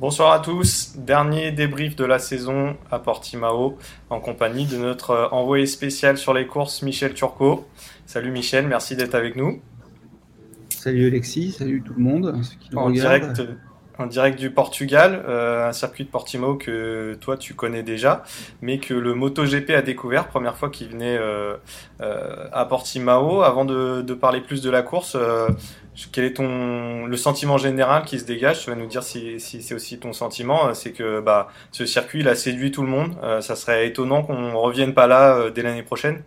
Bonsoir à tous. Dernier débrief de la saison à Portimao en compagnie de notre envoyé spécial sur les courses, Michel Turcot. Salut Michel, merci d'être avec nous. Salut Alexis, salut tout le monde. En direct, en direct du Portugal, euh, un circuit de Portimao que toi tu connais déjà, mais que le MotoGP a découvert, première fois qu'il venait euh, euh, à Portimao. Avant de, de, parler plus de la course, quel est ton le sentiment général qui se dégage? Tu vas nous dire si, si c'est aussi ton sentiment. C'est que bah, ce circuit il a séduit tout le monde. ça serait étonnant qu'on revienne pas là dès l'année prochaine?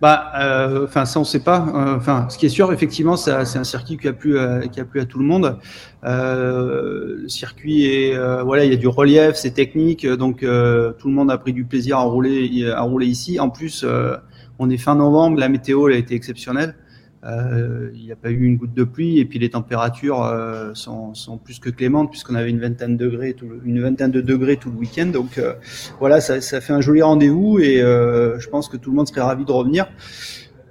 Bah, euh, enfin, ça on sait pas. Euh, enfin, ce qui est sûr, effectivement, c'est un circuit qui a plu, à, qui a plu à tout le monde. Euh, le circuit est, voilà, il y a du relief, c'est technique, donc tout le monde a pris du plaisir à rouler, à rouler ici. En plus, on est fin novembre, la météo elle a été exceptionnelle. Euh, il n'y a pas eu une goutte de pluie et puis les températures euh, sont, sont, plus que clémentes puisqu'on avait une vingtaine de degrés, tout le, une vingtaine de degrés tout le week-end. Donc euh, voilà, ça, ça, fait un joli rendez-vous et euh, je pense que tout le monde serait ravi de revenir.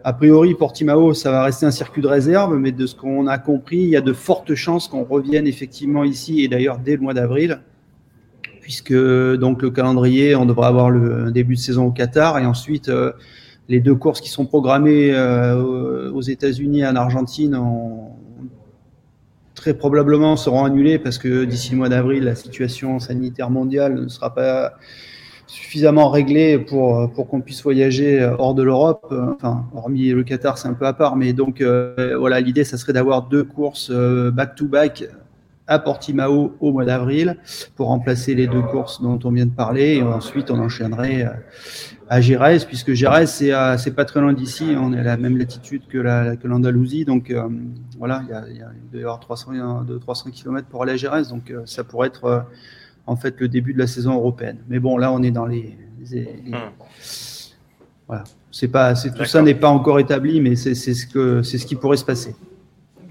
A priori, Portimao, ça va rester un circuit de réserve, mais de ce qu'on a compris, il y a de fortes chances qu'on revienne effectivement ici et d'ailleurs dès le mois d'avril, puisque donc le calendrier, on devrait avoir le début de saison au Qatar et ensuite les deux courses qui sont programmées euh, aux États-Unis et en Argentine très probablement seront annulées parce que d'ici le mois d'avril, la situation sanitaire mondiale ne sera pas suffisamment réglée pour, pour qu'on puisse voyager hors de l'Europe. Enfin, hormis le Qatar, c'est un peu à part, mais donc euh, voilà, l'idée, ça serait d'avoir deux courses euh, back-to-back à Portimao au mois d'avril pour remplacer les deux courses dont on vient de parler et ensuite on enchaînerait à Gérès, puisque Gérès, c'est, pas très loin d'ici, on est à la même latitude que, la, que l'Andalousie, donc euh, voilà, il, y a, il, doit y avoir 300, 300 km pour aller à Gérès, donc euh, ça pourrait être euh, en fait le début de la saison européenne. Mais bon, là, on est dans les. Hmm. Voilà, c'est pas, tout ça n'est pas encore établi, mais c'est, ce que, ce qui pourrait se passer.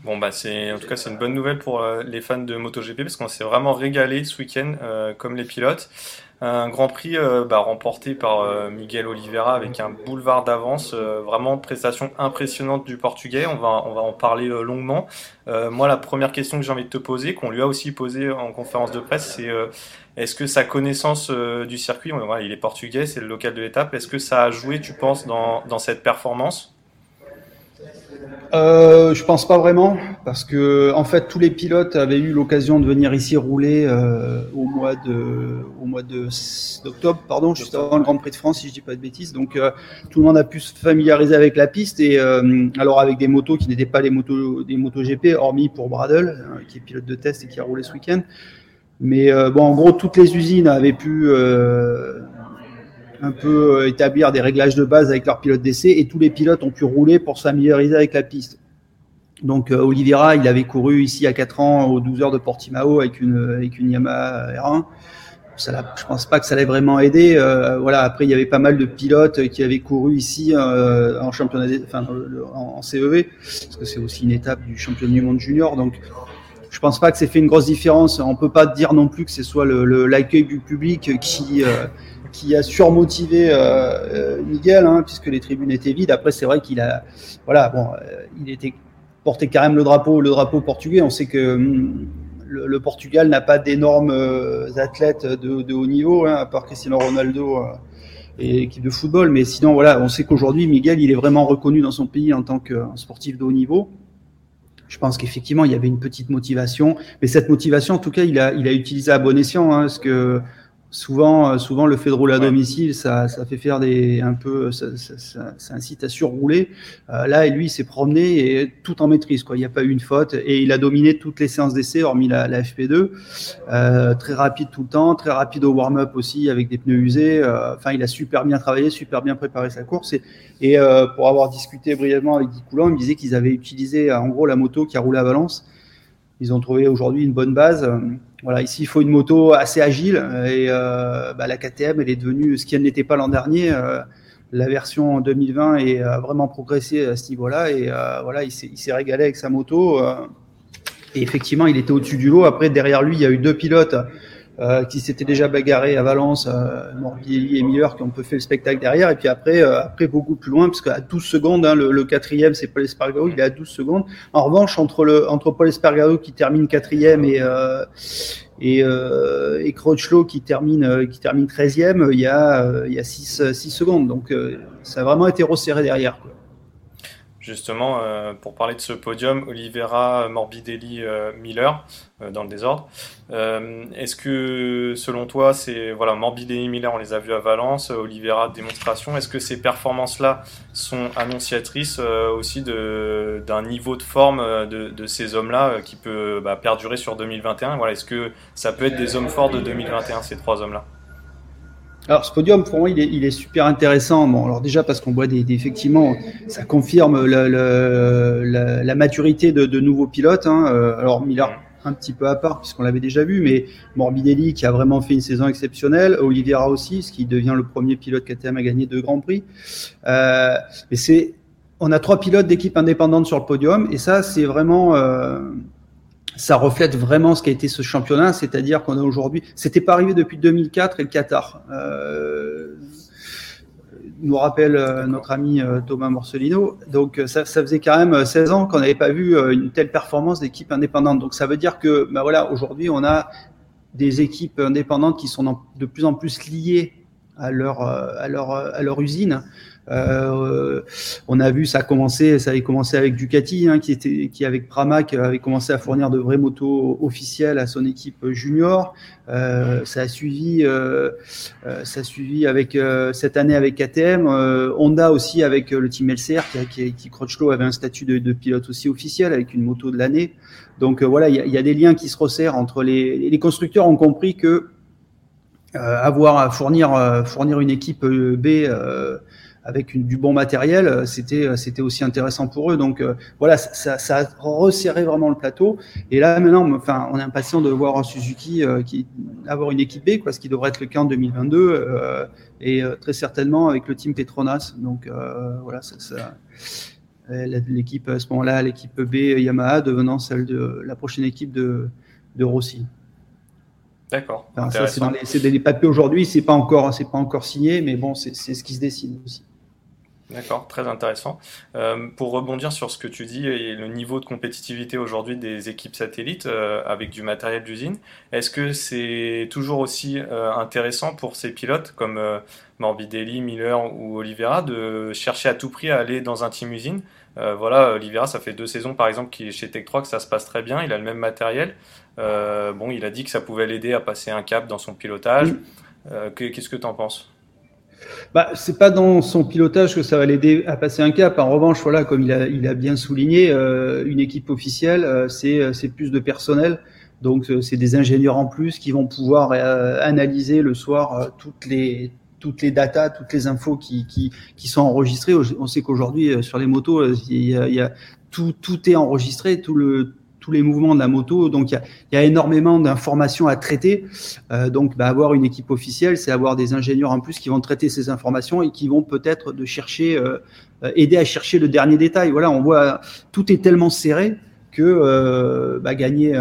Bon bah c'est en tout cas c'est une bonne nouvelle pour les fans de MotoGP parce qu'on s'est vraiment régalé ce week-end comme les pilotes. Un Grand Prix euh, bah, remporté par euh, Miguel Oliveira avec un boulevard d'avance, euh, vraiment prestation impressionnante du Portugais. On va, on va en parler longuement. moi, la première question que j'ai envie de te poser, qu'on lui a aussi posée en conférence de presse, c'est est-ce que sa connaissance du circuit, il est portugais, c'est le local de l'étape, est-ce que ça a joué, tu penses, dans, dans cette performance? Euh, je pense pas vraiment, parce que en fait tous les pilotes avaient eu l'occasion de venir ici rouler euh, au mois de au mois de d'octobre, pardon, juste avant le Grand Prix de France, si je dis pas de bêtises. Donc euh, tout le monde a pu se familiariser avec la piste et euh, alors avec des motos qui n'étaient pas les motos des motos GP, hormis pour Bradle, hein, qui est pilote de test et qui a roulé ce week-end. Mais bon, en gros, toutes les usines avaient pu un peu euh, établir des réglages de base avec leurs pilotes d'essai et tous les pilotes ont pu rouler pour s'améliorer avec la piste. Donc euh, Oliveira, il avait couru ici à 4 ans aux 12 heures de Portimao avec une, avec une Yamaha R1. Ça, je pense pas que ça l'ait vraiment aidé. Euh, voilà. Après, il y avait pas mal de pilotes qui avaient couru ici en championnat, en, CEV, parce que c'est aussi une étape du championnat du monde junior. Donc, je pense pas que c'est fait une grosse différence. On peut pas dire non plus que ce soit l'accueil le, du public qui qui a surmotivé euh, euh, Miguel, hein, puisque les tribunes étaient vides. Après, c'est vrai qu'il a, voilà, bon, euh, il était porté quand même le drapeau, le drapeau portugais. On sait que hum, le, Portugal n'a pas d'énormes athlètes de, haut niveau, hein, à part Cristiano Ronaldo et équipe de football. Mais sinon, voilà, on sait qu'aujourd'hui, Miguel, il est vraiment reconnu dans son pays en tant que sportif de haut niveau. Je pense qu'effectivement, il y avait une petite motivation, mais cette motivation, en tout cas, il a, il a utilisé à bon escient, hein, parce que souvent, euh, souvent le fait de rouler à domicile, ça, ça fait faire des un peu, ça, ça, ça incite à surrouler. Euh, là, lui, il s'est promené et tout en maîtrise, quoi. Il n'y a pas eu une faute et il a dominé toutes les séances d'essai, hormis la, la FP2. Euh, très rapide tout le temps, très rapide au warm-up aussi avec des pneus usés. Euh, enfin, il a super bien travaillé, super bien préparé sa course et, et euh, pour avoir discuté brièvement avec Guy Coulon, il me disait qu'ils avaient utilisé en gros la moto qui a roulé à Valence. Ils ont trouvé aujourd'hui une bonne base. Voilà, ici, il faut une moto assez agile et euh, bah, la KTM, elle est devenue ce qui n'était pas l'an dernier. Euh, la version 2020 est, a vraiment progressé à ce niveau-là et euh, voilà, il s'est régalé avec sa moto. Euh, et effectivement, il était au-dessus du lot. Après, derrière lui, il y a eu deux pilotes euh, qui s'étaient déjà bagarrés à Valence, euh, Morbidelli et Miller, qui ont peu fait le spectacle derrière. Et puis après, euh, après beaucoup plus loin, parce qu'à 12 secondes, hein, le, le, quatrième, c'est Paul Espargaro, il est à 12 secondes. En revanche, entre, le, entre Paul Espargaro qui termine quatrième et, euh, et, euh, et qui termine, euh, qui termine 13e, il y a, euh, il y a 6, 6 secondes. Donc euh, ça a vraiment été resserré derrière. Quoi. Justement, euh, pour parler de ce podium, Oliveira, Morbidelli, euh, Miller, euh, dans le désordre. Est-ce que, selon toi, c'est voilà, Morbidelli, Miller, on les a vus à Valence, Oliveira, démonstration. Est-ce que ces performances-là sont annonciatrices aussi d'un niveau de forme de, ces hommes-là qui peut bah, perdurer sur 2021 Voilà, est-ce que ça peut être des hommes forts de 2021, ces trois hommes-là? Alors ce podium pour moi il est, il est super intéressant. Bon alors déjà parce qu'on voit des, des, effectivement ça confirme le, le, la, la, maturité de, de nouveaux pilotes. Hein. Alors Miller un petit peu à part puisqu'on l'avait déjà vu, mais Morbidelli qui a vraiment fait une saison exceptionnelle, Oliveira aussi, ce qui devient le premier pilote KTM à gagner deux grands prix. Euh, mais c'est on a trois pilotes d'équipe indépendante sur le podium et ça c'est vraiment euh, ça reflète vraiment ce qu'a été ce championnat, c'est-à-dire qu'on a aujourd'hui, c'était pas arrivé depuis 2004 et le Qatar. Euh, nous rappelle euh, notre ami euh, Thomas Morcelino. Donc ça, ça, faisait quand même 16 ans qu'on n'avait pas vu euh, une telle performance d'équipe indépendante. Donc ça veut dire que, ben voilà, aujourd'hui on a des équipes indépendantes qui sont de plus en plus liées à leur à leur à leur usine. Euh, on a vu ça commencer, ça avait commencé avec Ducati, hein, qui était, qui avec Pramac avait commencé à fournir de vraies motos officielles à son équipe junior. Euh, ça a suivi, euh, ça a suivi avec cette année avec KTM, Honda aussi avec le team LCR, qui, qui, qui avait un statut de, de, pilote aussi officiel avec une moto de l'année. Donc voilà, il y, y, a des liens qui se resserrent entre les, les constructeurs ont compris que avoir à fournir fournir une équipe B avec une, du bon matériel, euh, c'était euh, c'était aussi intéressant pour eux. Donc euh, voilà, ça, ça, a resserré vraiment le plateau. Et là maintenant, enfin, on est impatient de voir Suzuki qui avoir une équipe B, quoi, ce qui devrait être le cas en 2022 euh, et très certainement avec le team Petronas. Donc voilà, ça, ça l'équipe à ce moment-là, l'équipe B Yamaha devenant celle de la prochaine équipe de, de Rossi. D'accord. Enfin, ça c'est dans les, c'est les papiers aujourd'hui, c'est pas encore, c'est pas encore signé, mais bon, c'est ce qui se dessine aussi. D'accord, très intéressant. Euh, pour rebondir sur ce que tu dis et le niveau de compétitivité aujourd'hui des équipes satellites euh, avec du matériel d'usine, est-ce que c'est toujours aussi euh, intéressant pour ces pilotes comme Morbidelli, Miller ou Oliveira de chercher à tout prix à aller dans un team usine? Voilà, Oliveira, ça fait deux saisons par exemple qui est chez Tech 3 que ça se passe très bien, il a le même matériel. bon, il a dit que ça pouvait l'aider à passer un cap dans son pilotage. Qu'est-ce que tu en penses? Bah, c'est pas dans son pilotage que ça va l'aider à passer un cap. En revanche, voilà, comme il a, il a bien souligné, euh, une équipe officielle, euh, c'est, c'est plus de personnel. Donc, euh, c'est des ingénieurs en plus qui vont pouvoir euh, analyser le soir euh, toutes les toutes les datas, toutes les infos qui, qui, qui sont enregistrées. On sait qu'aujourd'hui, sur les motos, il y a, il y a tout, tout est enregistré, tout le tous les mouvements de la moto. Donc, il y a, énormément d'informations à traiter. Euh, donc, bah, avoir une équipe officielle, c'est avoir des ingénieurs en plus qui vont traiter ces informations et qui vont peut-être de chercher, euh, aider à chercher le dernier détail. Voilà, on voit, tout est tellement serré que euh, bah, gagner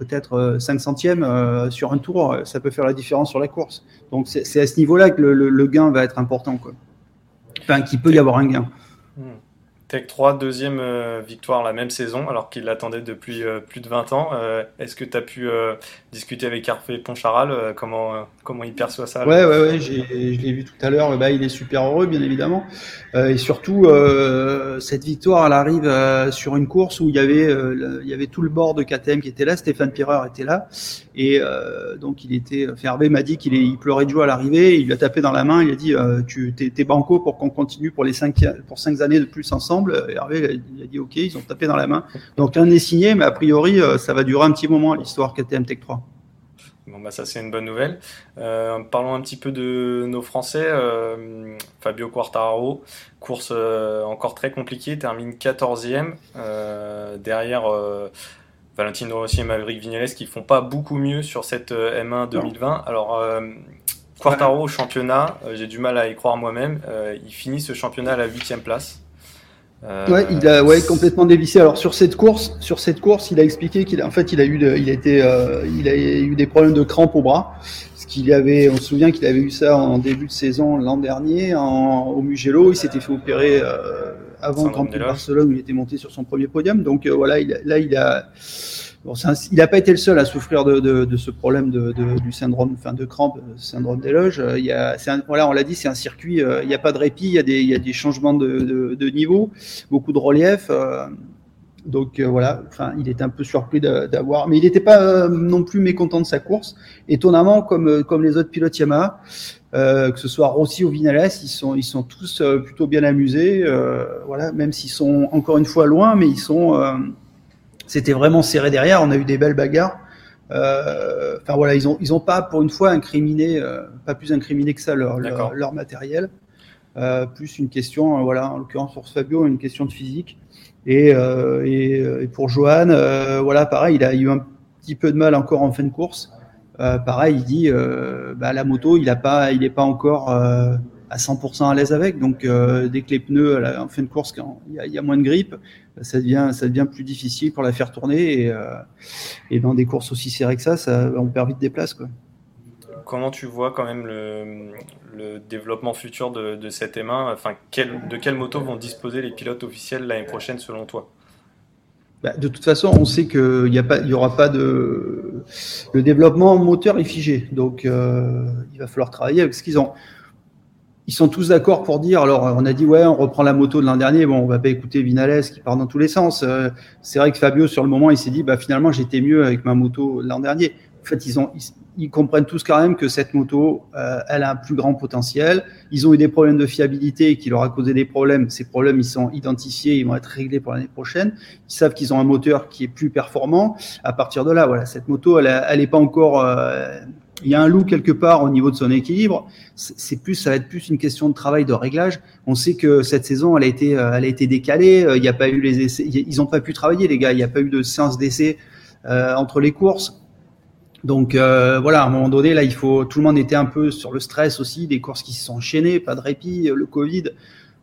peut-être 5 centièmes sur un tour, ça peut faire la différence sur la course. Donc, c'est à ce niveau-là que le, gain va être important. Quoi. Enfin, qu'il peut y avoir un gain. Hmm. Tech 3, deuxième euh, victoire la même saison, alors qu'il l'attendait depuis euh, plus de 20 ans. Euh, est-ce que tu as pu discuter avec Hervé Poncharal comment, comment il perçoit ça Ouais, ouais, ouais, je l'ai vu tout à l'heure. Bah, il est super heureux, bien évidemment. et surtout, cette victoire, elle arrive sur une course où il y, avait, il y avait tout le bord de KTM qui était là. Stéphane Pirer était là. Et donc, il était. Hervé m'a dit qu'il il pleurait de joie à l'arrivée. Il lui a tapé dans la main. Il a dit Tu t'es banco pour qu'on continue pour les cinq, pour cinq années de plus ensemble. Hervé il a dit OK, ils ont tapé dans la main. Donc un est signé, mais a priori, euh, ça va durer un petit moment l'histoire KTM Tech 3. Bon, bah ça c'est une bonne nouvelle. Euh, parlons un petit peu de nos Français. Euh, Fabio Quartararo, course encore très compliquée, termine 14e. derrière Valentino Rossi et Maverick Vignales qui font pas beaucoup mieux sur cette M1 2020. Alors Quartaro au championnat, j'ai du mal à y croire moi-même. il finit ce championnat à la 8 place. Euh, ouais, il a ouais, complètement dévissé. Alors sur cette course, sur cette course, il a expliqué qu'il a, en fait, il a eu, il a été, euh, il a eu des problèmes de crampes au bras. Ce qu'il avait, on se souvient qu'il avait eu ça en début de saison l'an dernier en, au Mugello. Il s'était fait opérer euh, avant le Grand Prix de Barcelone où il était monté sur son premier podium. Donc voilà, il, là il a il n'a pas été le seul à souffrir de, ce problème du syndrome, enfin de crampe, syndrome des loges. Euh, il y a, voilà, on l'a dit, c'est un circuit. Euh, il n'y a pas de répit. Il y a des, il y a des changements de, niveau, beaucoup de relief. Euh, donc voilà, enfin, il était un peu surpris d'avoir, mais il n'était pas non plus mécontent de sa course. Étonnamment, comme comme les autres pilotes Yamaha, que ce soit Rossi ou Vinales, ils sont ils sont tous plutôt bien amusés. voilà, même s'ils sont encore une fois loin, mais ils sont c'était vraiment serré derrière. On a eu des belles bagarres. Euh, enfin voilà, ils ont ils ont pas pour une fois incriminé, euh, pas plus incriminé que ça leur leur, matériel. Euh, plus une question, voilà, en l'occurrence pour Fabio, une question de physique. Et, et, pour Johan, voilà, pareil, il a eu un petit peu de mal encore en fin de course. pareil, il dit, bah, la moto, il a pas, il est pas encore à 100% à l'aise avec. Donc euh, dès que les pneus en fin de course, quand il y, a, moins de grippe, ça devient, ça devient plus difficile pour la faire tourner. Et, euh, et dans des courses aussi serrées que ça, ça on perd vite des places. Quoi. Comment tu vois quand même le, le développement futur de, de cette M1 enfin, quel, De quelle moto vont disposer les pilotes officiels l'année prochaine selon toi? Bah, de toute façon, on sait qu'il n'y y aura pas de. Le développement moteur est figé. Donc, euh, il va falloir travailler avec ce qu'ils ont ils sont tous d'accord pour dire. Alors, on a dit ouais, on reprend la moto de l'an dernier. Bon, on va pas écouter Vinales qui part dans tous les sens. Euh, c'est vrai que Fabio, sur le moment, il s'est dit bah finalement, j'étais mieux avec ma moto l'an dernier. En fait, ils ont, ils, comprennent tous quand même que cette moto, euh, elle a un plus grand potentiel. Ils ont eu des problèmes de fiabilité qui leur a causé des problèmes. Ces problèmes, ils sont identifiés, ils vont être réglés pour l'année prochaine. Ils savent qu'ils ont un moteur qui est plus performant. À partir de là, voilà, cette moto, elle, elle est pas encore euh, il y a un loup quelque part au niveau de son équilibre. C'est plus, ça va être plus une question de travail, de réglage. On sait que cette saison, elle a été, euh, elle a été décalée. Euh, il n'y a pas eu les essais, ils n'ont pas pu travailler, les gars. Il n'y a pas eu de séance d'essai euh, entre les courses. Donc voilà, à un moment donné, là, il faut. Tout le monde était un peu sur le stress aussi, des courses qui se sont enchaînées, pas de répit, le Covid.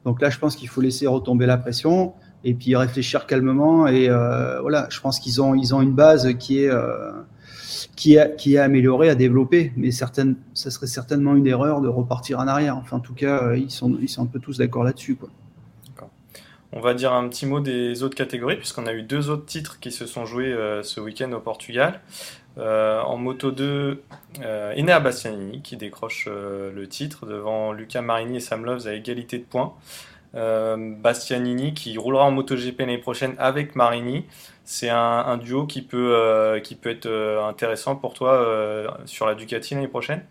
Donc là, je pense qu'il faut laisser retomber la pression et puis réfléchir calmement. Et voilà, je pense qu'ils ont, ils ont une base qui est qui est, qui est amélioré, à développer. Mais certaines, ça serait certainement une erreur de repartir en arrière. Enfin, en tout cas, euh, ils sont, ils sont un peu tous d'accord là-dessus. Quoi. On va dire un petit mot des autres catégories, puisqu'on a eu deux autres titres qui se sont joués euh, ce week-end au Portugal. Euh, en moto 2, euh, Enea Bastianini qui décroche le titre devant Luca Marini et Sam Loves à égalité de points. Bastianini qui roulera en MotoGP l'année prochaine avec Marini c'est un, duo qui peut, euh, qui peut être euh, intéressant pour toi euh, sur la Ducati l'année prochaine?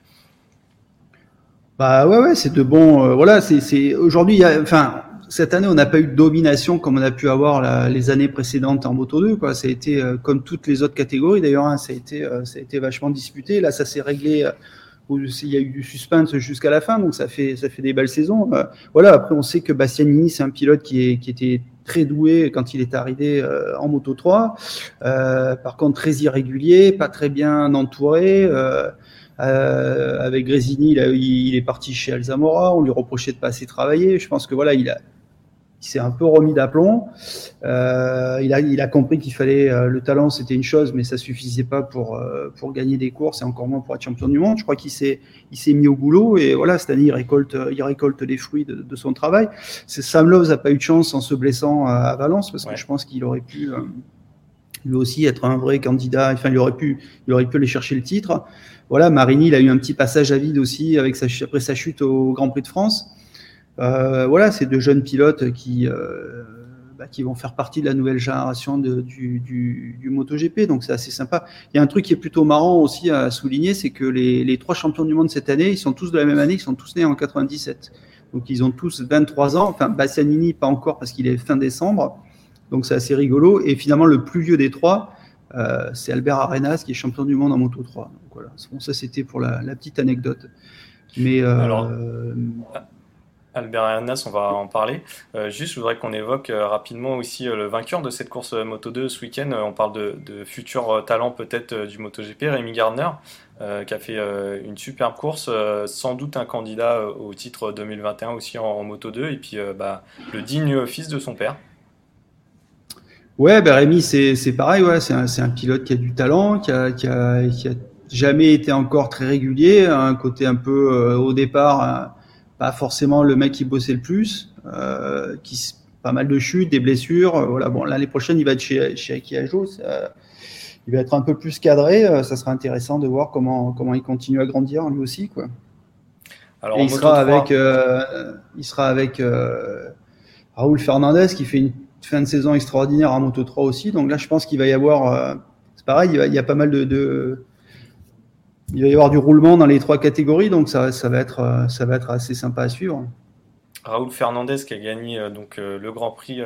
Bah ouais, ouais, c'est de bons. voilà, c'est aujourd'hui, enfin, cette année, on n'a pas eu de domination comme on a pu avoir les années précédentes en Moto 2. Quoi. Ça a été comme toutes les autres catégories d'ailleurs, hein, ça, a ça a été vachement disputé. Là, ça s'est réglé. Il y a eu du suspense jusqu'à la fin, donc ça fait, ça fait des belles saisons. voilà, après, on sait que Bastianini, c'est un pilote qui, était très doué quand il est arrivé euh, en Moto 3. Euh, par contre, très irrégulier, pas très bien entouré. Euh, avec Grésini, il, est parti chez Alzamora. On lui reprochait de pas assez travailler. Je pense que voilà, il a, s'est un peu remis d'aplomb. Euh, il, a, il a compris qu'il fallait euh, le talent, c'était une chose, mais ça suffisait pas pour euh, pour gagner des courses et encore moins pour être champion du monde. Je crois qu'il s'est il s'est mis au boulot et voilà cette année il récolte il récolte les fruits de, de son travail. Sam Lowe n'a pas eu de chance en se blessant à, Valence parce que je pense qu'il aurait pu lui aussi être un vrai candidat. Enfin, il aurait pu, il aurait pu aller chercher le titre. Voilà, Marini, il a eu un petit passage à vide aussi avec sa, après sa chute au Grand Prix de France. Euh, voilà, c'est deux jeunes pilotes qui, euh, bah, qui vont faire partie de la nouvelle génération du, du, MotoGP. Donc c'est assez sympa. Il y a un truc qui est plutôt marrant aussi à souligner, c'est que les, les, trois champions du monde cette année, ils sont tous de la même année, ils sont tous nés en 97. Donc ils ont tous 23 ans. Enfin, Bastianini pas encore parce qu'il est fin décembre. Donc c'est assez rigolo. Et finalement, le plus vieux des trois, euh, c'est Albert Arenas qui est champion du monde en Moto 3. Donc voilà, bon, ça c'était pour la, petite anecdote. Mais Alors, Albert Arenas, on va en parler. Euh, juste, je voudrais qu'on évoque euh, rapidement aussi euh, le vainqueur de cette course Moto 2 ce week-end. on parle de, de futurs talents peut-être du MotoGP, Rémi Gardner, qui a fait une superbe course, sans doute un candidat au titre 2021 aussi en, Moto 2, et puis bah, le digne fils de son père. Ouais, ben Rémi, c'est pareil, ouais, c'est un, un, pilote qui a du talent, qui a, qui a, qui a jamais été encore très régulier, un côté un peu au départ, pas forcément le mec qui bossait le plus, euh, qui pas mal de chutes, des blessures. Euh, voilà, bon, l'année prochaine, il va être chez, chez Akiajo, il va être un peu plus cadré. ça sera intéressant de voir comment, comment il continue à grandir lui aussi, quoi. Alors, il sera, avec, il sera avec Raoul Fernandez qui fait une fin de saison extraordinaire en Moto 3 aussi. Donc là, je pense qu'il va y avoir, euh, c'est pareil, il, y a pas mal de, de, il va y avoir du roulement dans les trois catégories, donc ça, ça va être, euh, ça va être assez sympa à suivre. Raoul Fernandez qui a gagné euh, donc le Grand Prix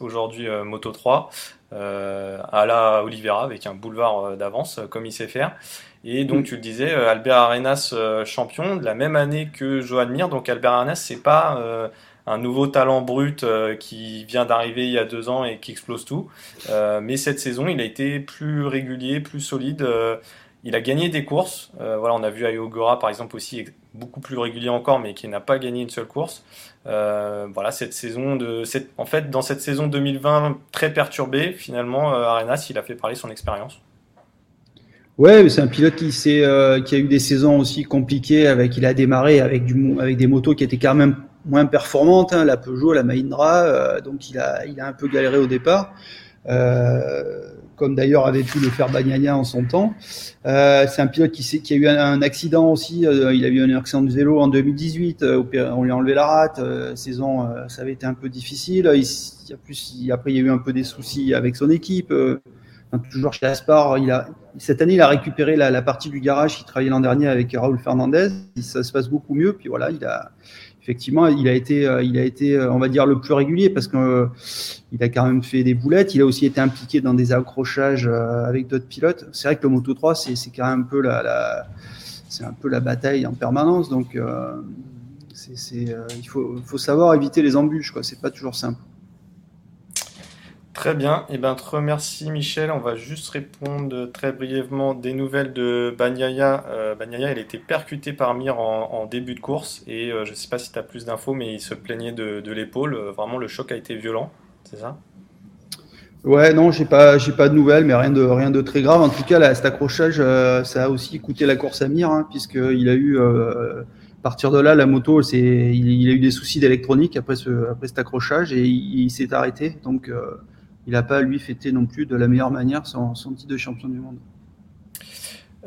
aujourd'hui Moto 3 à la Oliveira avec un boulevard d'avance comme il sait faire. Et donc tu le disais, Albert Arenas champion de la même année que Johan Mir. Donc Albert Arenas c'est pas un nouveau talent brut euh, qui vient d'arriver il y a deux ans et qui explose tout. Euh, mais cette saison, il a été plus régulier, plus solide. Euh, il a gagné des courses. voilà, on a vu Ayogura par exemple aussi beaucoup plus régulier encore, mais qui n'a pas gagné une seule course. voilà, cette saison de, en fait, dans cette saison 2020 très perturbée, finalement, Arenas, il a fait parler son expérience. Ouais, c'est un pilote qui, qui a eu des saisons aussi compliquées. Avec, il a démarré avec, du, avec des motos qui étaient quand même moins performante, hein, la Peugeot, la Mahindra, euh, donc il a, il a un peu galéré au départ. Euh, comme d'ailleurs avait pu le faire Bagnaia en son temps. Euh, c'est un pilote qui, a eu un, accident aussi. Euh, il a eu un accident de vélo en 2018. Euh, on lui a enlevé la rate. saison, ça avait été un peu difficile. Plus, après, il y a eu un peu des soucis avec son équipe. toujours chez Aspar, cette année, il a récupéré la, la partie du garage qu'il travaillait l'an dernier avec Raoul Fernandez. Ça se passe beaucoup mieux. Puis voilà, il a, effectivement, il a été, euh, il a été, euh, on va dire, le plus régulier parce qu'il euh, a quand même fait des boulettes. Il a aussi été impliqué dans des accrochages avec d'autres pilotes. C'est vrai que le Moto 3, c'est quand même un peu la, c'est un peu la bataille en permanence. Donc, il faut, faut savoir éviter les embûches. Quoi. C'est pas toujours simple. Très bien, et eh ben, te remercie Michel. On va juste répondre très brièvement des nouvelles de Banyaya. Euh, Banyaya, il a été par Mir en, début de course et euh, je ne sais pas si tu as plus d'infos, mais il se plaignait de, l'épaule. Euh, vraiment, le choc a été violent, c'est ça? Ouais, non, j'ai pas, j'ai pas de nouvelles, mais rien de, rien de très grave. En tout cas, cet accrochage, ça a aussi coûté la course à Mir, hein, puisqu'il a eu, à partir de là, la moto, c'est, il, a eu des soucis d'électronique après, ce, après cet accrochage et il, s'est arrêté. Donc, il n'a pas, lui, fêté non plus de la meilleure manière son, titre de champion du monde.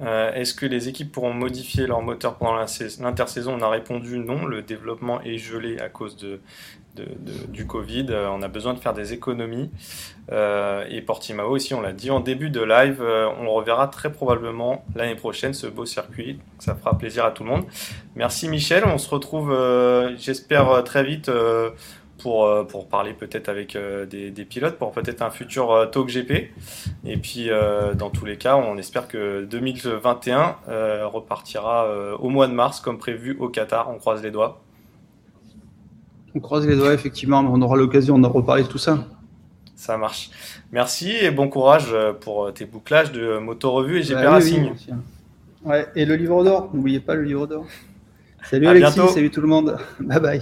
Euh, est-ce que les équipes pourront modifier leur moteur pendant l'intersaison? On a répondu non, le développement est gelé à cause de, du Covid. Euh, on a besoin de faire des économies. Euh, et Portimao aussi, on l'a dit en début de live, on reverra très probablement l'année prochaine ce beau circuit. Ça fera plaisir à tout le monde. Merci Michel, on se retrouve, j'espère, très vite pour, euh, pour parler peut-être avec euh, des, des, pilotes pour peut-être un futur euh, Talk GP. Et puis, dans tous les cas, on espère que 2021 repartira au mois de mars comme prévu au Qatar. On croise les doigts. On croise les doigts, effectivement, mais on aura l'occasion d'en reparler de tout ça. Ça marche. Merci et bon courage pour tes bouclages de Moto Revue et GP bah, Racing. ouais, et le livre d'or, n'oubliez pas le livre d'or. Salut Alexis, salut tout le monde. Bye bye.